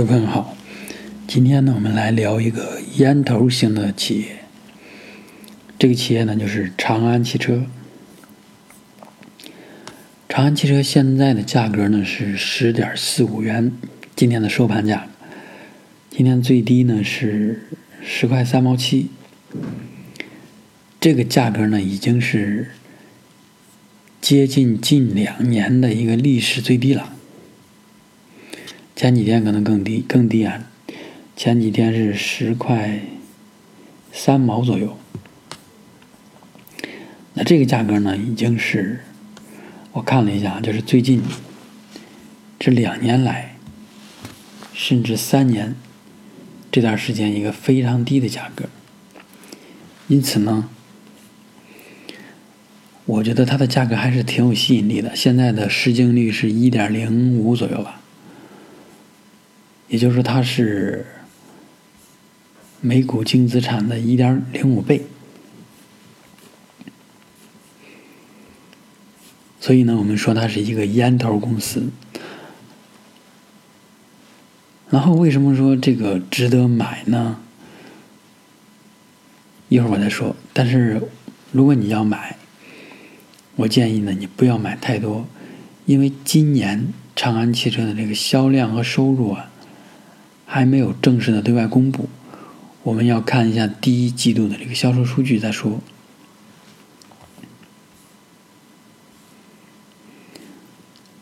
各位朋友好，今天呢，我们来聊一个烟头型的企业。这个企业呢，就是长安汽车。长安汽车现在的价格呢是十点四五元，今天的收盘价。今天最低呢是十块三毛七，这个价格呢已经是接近近两年的一个历史最低了。前几天可能更低，更低啊！前几天是十块三毛左右。那这个价格呢，已经是我看了一下，就是最近这两年来，甚至三年这段时间一个非常低的价格。因此呢，我觉得它的价格还是挺有吸引力的。现在的市净率是一点零五左右吧。也就是说，它是每股净资产的一点零五倍。所以呢，我们说它是一个烟头公司。然后，为什么说这个值得买呢？一会儿我再说。但是，如果你要买，我建议呢，你不要买太多，因为今年长安汽车的这个销量和收入啊。还没有正式的对外公布，我们要看一下第一季度的这个销售数据再说。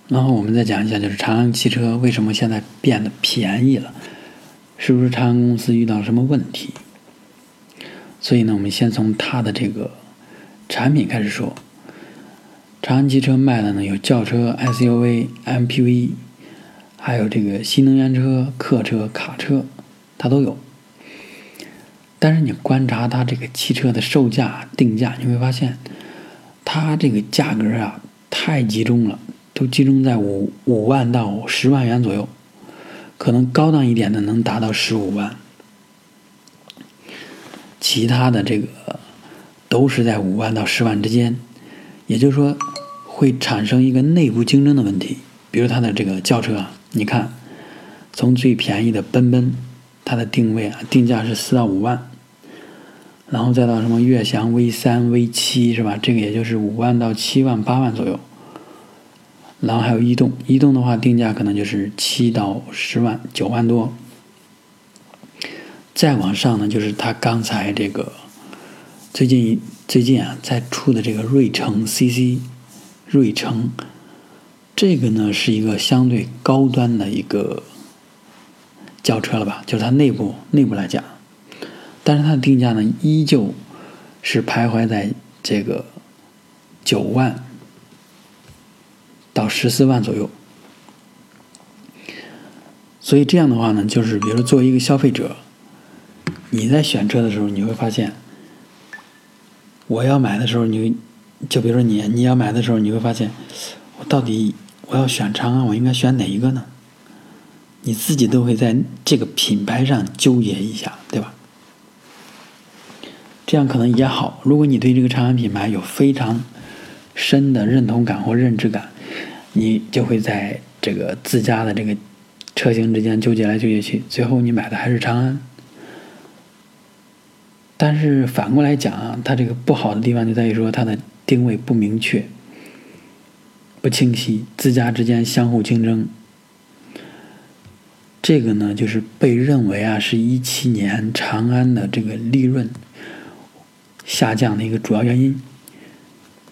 然后我们再讲一下，就是长安汽车为什么现在变得便宜了？是不是长安公司遇到什么问题？所以呢，我们先从它的这个产品开始说。长安汽车卖的呢有轿车、SUV、MPV。还有这个新能源车、客车、卡车，它都有。但是你观察它这个汽车的售价定价，你会发现，它这个价格啊太集中了，都集中在五五万到十万元左右，可能高档一点的能达到十五万，其他的这个都是在五万到十万之间，也就是说会产生一个内部竞争的问题，比如它的这个轿车啊。你看，从最便宜的奔奔，它的定位啊，定价是四到五万，然后再到什么悦翔 V 三、V 七是吧？这个也就是五万到七万、八万左右。然后还有逸动，逸动的话定价可能就是七到十万、九万多。再往上呢，就是它刚才这个最近最近啊在出的这个瑞城 CC，瑞城。这个呢是一个相对高端的一个轿车了吧？就是它内部内部来讲，但是它的定价呢依旧是徘徊在这个九万到十四万左右。所以这样的话呢，就是比如作为一个消费者，你在选车的时候，你会发现，我要买的时候，你就比如说你你要买的时候，你会发现，我到底。我要选长安，我应该选哪一个呢？你自己都会在这个品牌上纠结一下，对吧？这样可能也好。如果你对这个长安品牌有非常深的认同感或认知感，你就会在这个自家的这个车型之间纠结来纠结去，最后你买的还是长安。但是反过来讲啊，它这个不好的地方就在于说它的定位不明确。不清晰，自家之间相互竞争，这个呢，就是被认为啊，是一七年长安的这个利润下降的一个主要原因，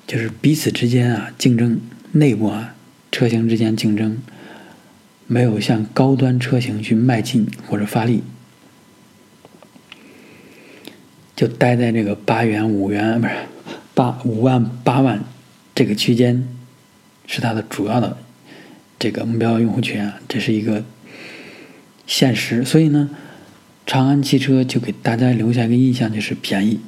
就是彼此之间啊竞争，内部啊车型之间竞争，没有向高端车型去迈进或者发力，就待在这个八元五元不是八五万八万这个区间。是它的主要的这个目标用户群啊，这是一个现实。所以呢，长安汽车就给大家留下一个印象，就是便宜。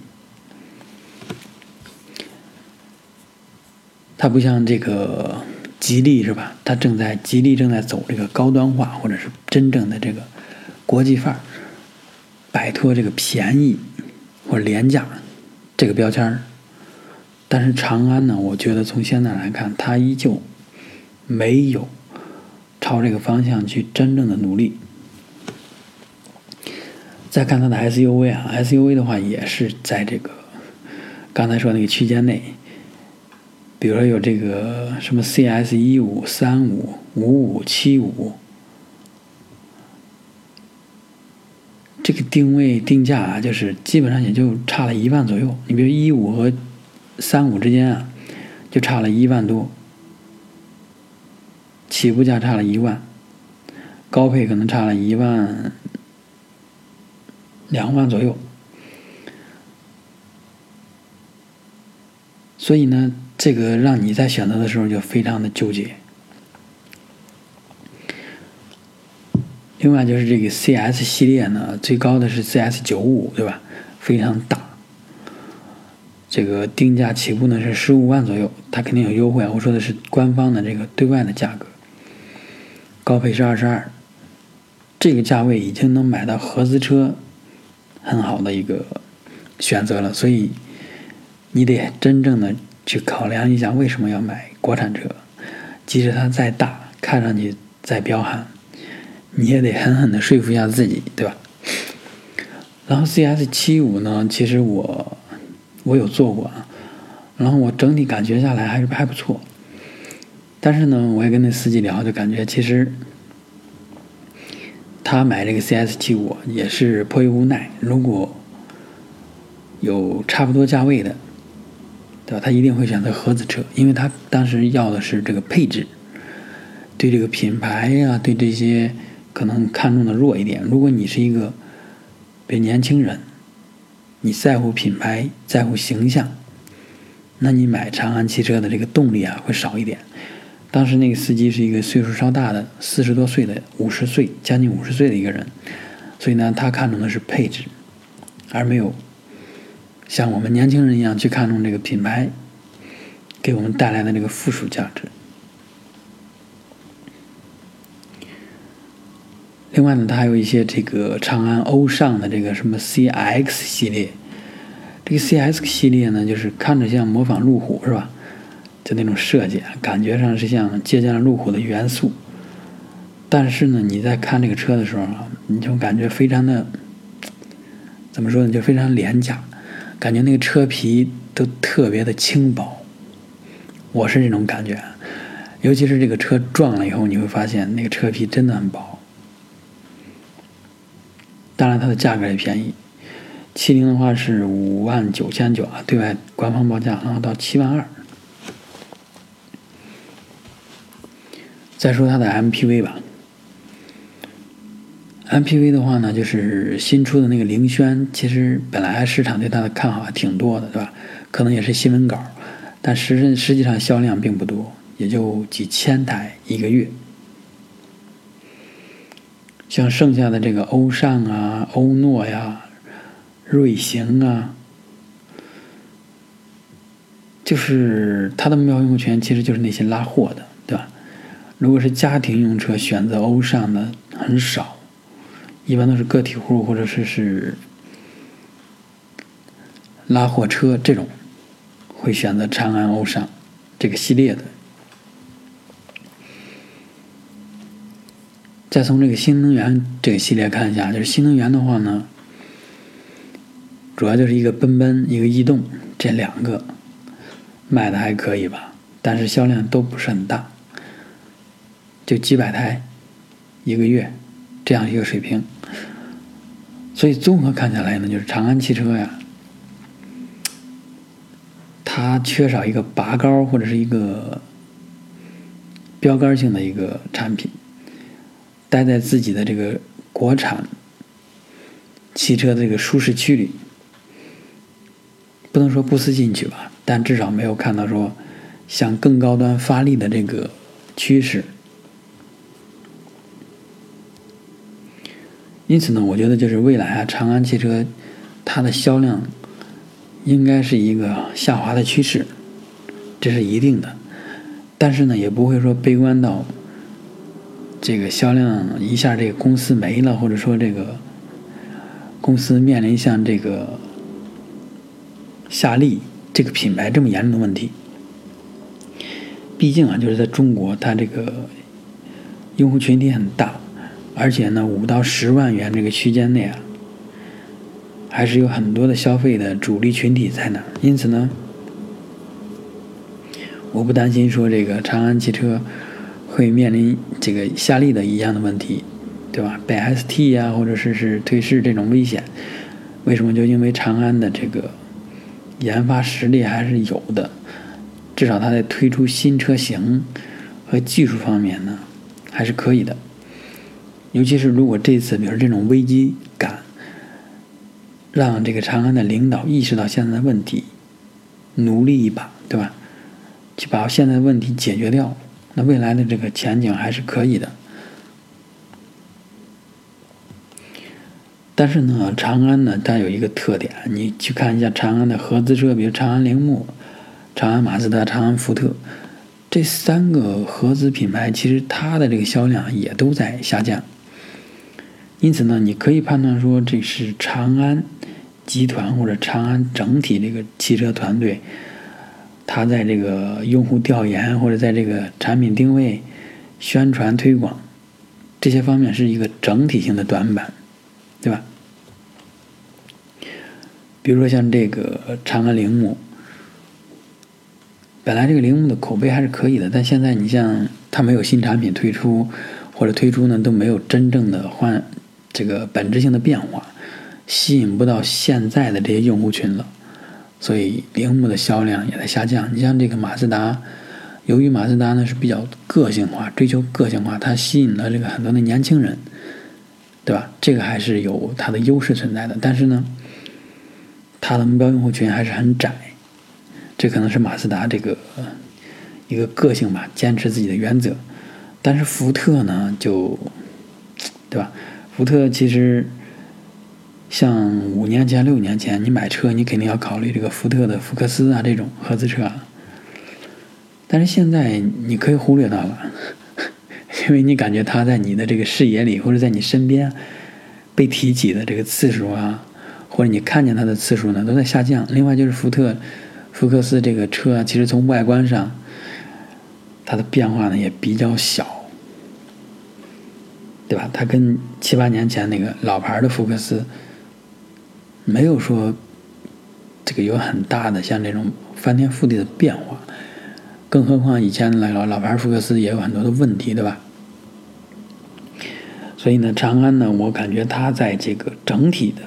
它不像这个吉利是吧？它正在吉利正在走这个高端化，或者是真正的这个国际范儿，摆脱这个便宜或者廉价这个标签儿。但是长安呢，我觉得从现在来看，它依旧没有朝这个方向去真正的努力。再看它的 SUV 啊，SUV 的话也是在这个刚才说那个区间内，比如说有这个什么 CS 一五、三五、五五、七五，这个定位定价啊，就是基本上也就差了一万左右。你比如一五和三五之间啊，就差了一万多，起步价差了一万，高配可能差了一万。两万左右，所以呢，这个让你在选择的时候就非常的纠结。另外就是这个 CS 系列呢，最高的是 CS 九五，对吧？非常大，这个定价起步呢是十五万左右，它肯定有优惠啊。我说的是官方的这个对外的价格，高配是二十二，这个价位已经能买到合资车。很好的一个选择了，所以你得真正的去考量一下为什么要买国产车，即使它再大，看上去再彪悍，你也得狠狠的说服一下自己，对吧？然后 CS 七五呢，其实我我有做过啊，然后我整体感觉下来还是还不错，但是呢，我也跟那司机聊，就感觉其实。他买这个 CS 七五也是迫于无奈，如果有差不多价位的，对吧？他一定会选择合资车，因为他当时要的是这个配置，对这个品牌呀，对这些可能看重的弱一点。如果你是一个别年轻人，你在乎品牌，在乎形象，那你买长安汽车的这个动力啊会少一点。当时那个司机是一个岁数稍大的，四十多岁的，五十岁将近五十岁的一个人，所以呢，他看重的是配置，而没有像我们年轻人一样去看重这个品牌给我们带来的这个附属价值。另外呢，它还有一些这个长安欧尚的这个什么 CX 系列，这个 CX 系列呢，就是看着像模仿路虎，是吧？就那种设计，感觉上是像借鉴了路虎的元素，但是呢，你在看这个车的时候啊，你就感觉非常的，怎么说呢？就非常廉价，感觉那个车皮都特别的轻薄。我是这种感觉，尤其是这个车撞了以后，你会发现那个车皮真的很薄。当然，它的价格也便宜，七零的话是五万九千九啊，对外官方报价，然后到七万二。再说它的 MPV 吧，MPV 的话呢，就是新出的那个凌轩，其实本来市场对它的看好还挺多的，对吧？可能也是新闻稿，但实实际上销量并不多，也就几千台一个月。像剩下的这个欧尚啊、欧诺呀、瑞行啊，就是它的目标用户群其实就是那些拉货的。对吧如果是家庭用车，选择欧尚的很少，一般都是个体户或者是是拉货车这种，会选择长安欧尚这个系列的。再从这个新能源这个系列看一下，就是新能源的话呢，主要就是一个奔奔，一个逸动，这两个卖的还可以吧，但是销量都不是很大。就几百台一个月这样一个水平，所以综合看下来呢，就是长安汽车呀，它缺少一个拔高或者是一个标杆性的一个产品，待在自己的这个国产汽车的这个舒适区里，不能说不思进取吧，但至少没有看到说向更高端发力的这个趋势。因此呢，我觉得就是未来啊，长安汽车它的销量应该是一个下滑的趋势，这是一定的。但是呢，也不会说悲观到这个销量一下这个公司没了，或者说这个公司面临像这个夏利这个品牌这么严重的问题。毕竟啊，就是在中国，它这个用户群体很大。而且呢，五到十万元这个区间内啊，还是有很多的消费的主力群体在那儿，因此呢，我不担心说这个长安汽车会面临这个夏利的一样的问题，对吧？被 ST 呀，或者是是退市这种危险，为什么？就因为长安的这个研发实力还是有的，至少它在推出新车型和技术方面呢，还是可以的。尤其是如果这次，比如这种危机感。让这个长安的领导意识到现在的问题，努力一把，对吧？去把现在的问题解决掉，那未来的这个前景还是可以的。但是呢，长安呢，它有一个特点，你去看一下长安的合资车，比如长安铃木、长安马自达、长安福特这三个合资品牌，其实它的这个销量也都在下降。因此呢，你可以判断说，这是长安集团或者长安整体这个汽车团队，它在这个用户调研或者在这个产品定位、宣传推广这些方面是一个整体性的短板，对吧？比如说像这个长安铃木，本来这个铃木的口碑还是可以的，但现在你像它没有新产品推出，或者推出呢都没有真正的换。这个本质性的变化吸引不到现在的这些用户群了，所以铃木的销量也在下降。你像这个马自达，由于马自达呢是比较个性化，追求个性化，它吸引了这个很多的年轻人，对吧？这个还是有它的优势存在的。但是呢，它的目标用户群还是很窄，这可能是马自达这个一个个性吧，坚持自己的原则。但是福特呢，就对吧？福特其实，像五年前、六年前，你买车你肯定要考虑这个福特的福克斯啊这种合资车，但是现在你可以忽略它了，因为你感觉它在你的这个视野里或者在你身边被提起的这个次数啊，或者你看见它的次数呢都在下降。另外就是福特福克斯这个车，其实从外观上它的变化呢也比较小。对吧？它跟七八年前那个老牌的福克斯没有说这个有很大的像这种翻天覆地的变化，更何况以前老老牌福克斯也有很多的问题，对吧？所以呢，长安呢，我感觉它在这个整体的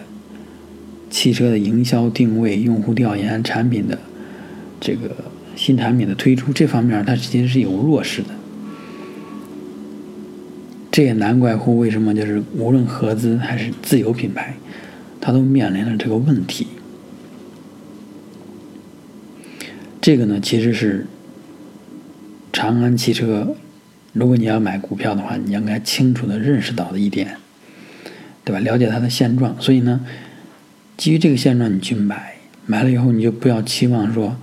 汽车的营销定位、用户调研、产品的这个新产品的推出这方面，它其实是有弱势的。这也难怪乎为什么就是无论合资还是自有品牌，它都面临了这个问题。这个呢，其实是长安汽车，如果你要买股票的话，你应该清楚的认识到的一点，对吧？了解它的现状。所以呢，基于这个现状，你去买，买了以后你就不要期望说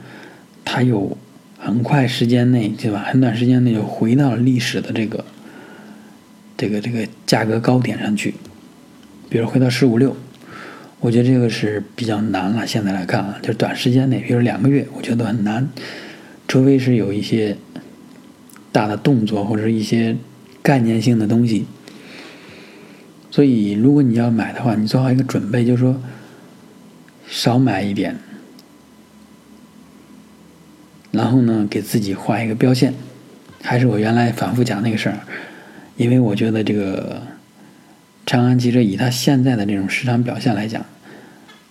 它有很快时间内，对吧？很短时间内就回到了历史的这个。这个这个价格高点上去，比如回到十五六，我觉得这个是比较难了。现在来看啊，就短时间内，比如两个月，我觉得很难，除非是有一些大的动作或者一些概念性的东西。所以，如果你要买的话，你做好一个准备，就是说少买一点，然后呢，给自己画一个标线。还是我原来反复讲那个事儿。因为我觉得这个长安汽车以它现在的这种市场表现来讲，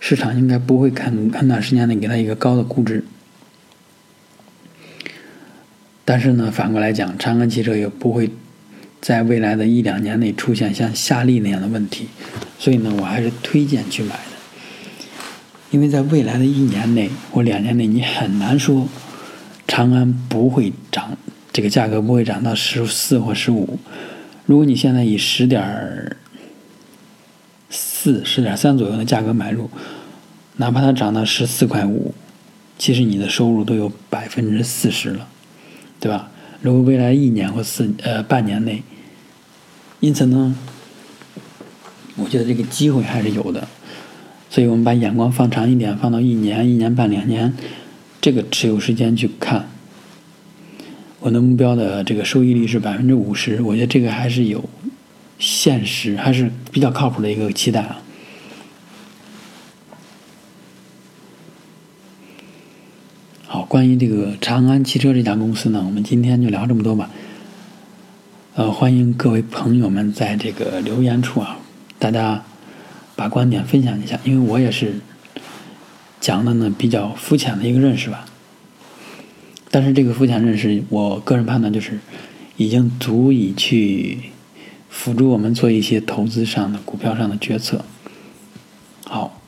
市场应该不会看很短时间内给它一个高的估值。但是呢，反过来讲，长安汽车也不会在未来的一两年内出现像夏利那样的问题，所以呢，我还是推荐去买的。因为在未来的一年内或两年内，你很难说长安不会涨，这个价格不会涨到十四或十五。如果你现在以十点四、十点三左右的价格买入，哪怕它涨到十四块五，其实你的收入都有百分之四十了，对吧？如果未来一年或四呃半年内，因此呢，我觉得这个机会还是有的，所以我们把眼光放长一点，放到一年、一年半、两年这个持有时间去看。我的目标的这个收益率是百分之五十，我觉得这个还是有现实还是比较靠谱的一个期待啊。好关于这个长安汽车这家公司呢我们今天就聊这么多吧。呃欢迎各位朋友们在这个留言处啊大家把观点分享一下因为我也是讲的呢比较肤浅的一个认识吧。但是这个肤浅认识我个人判断就是已经足以去辅助我们做一些投资上的股票上的决策。好，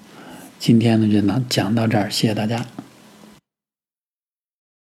今天呢就讲到这儿，谢谢大家。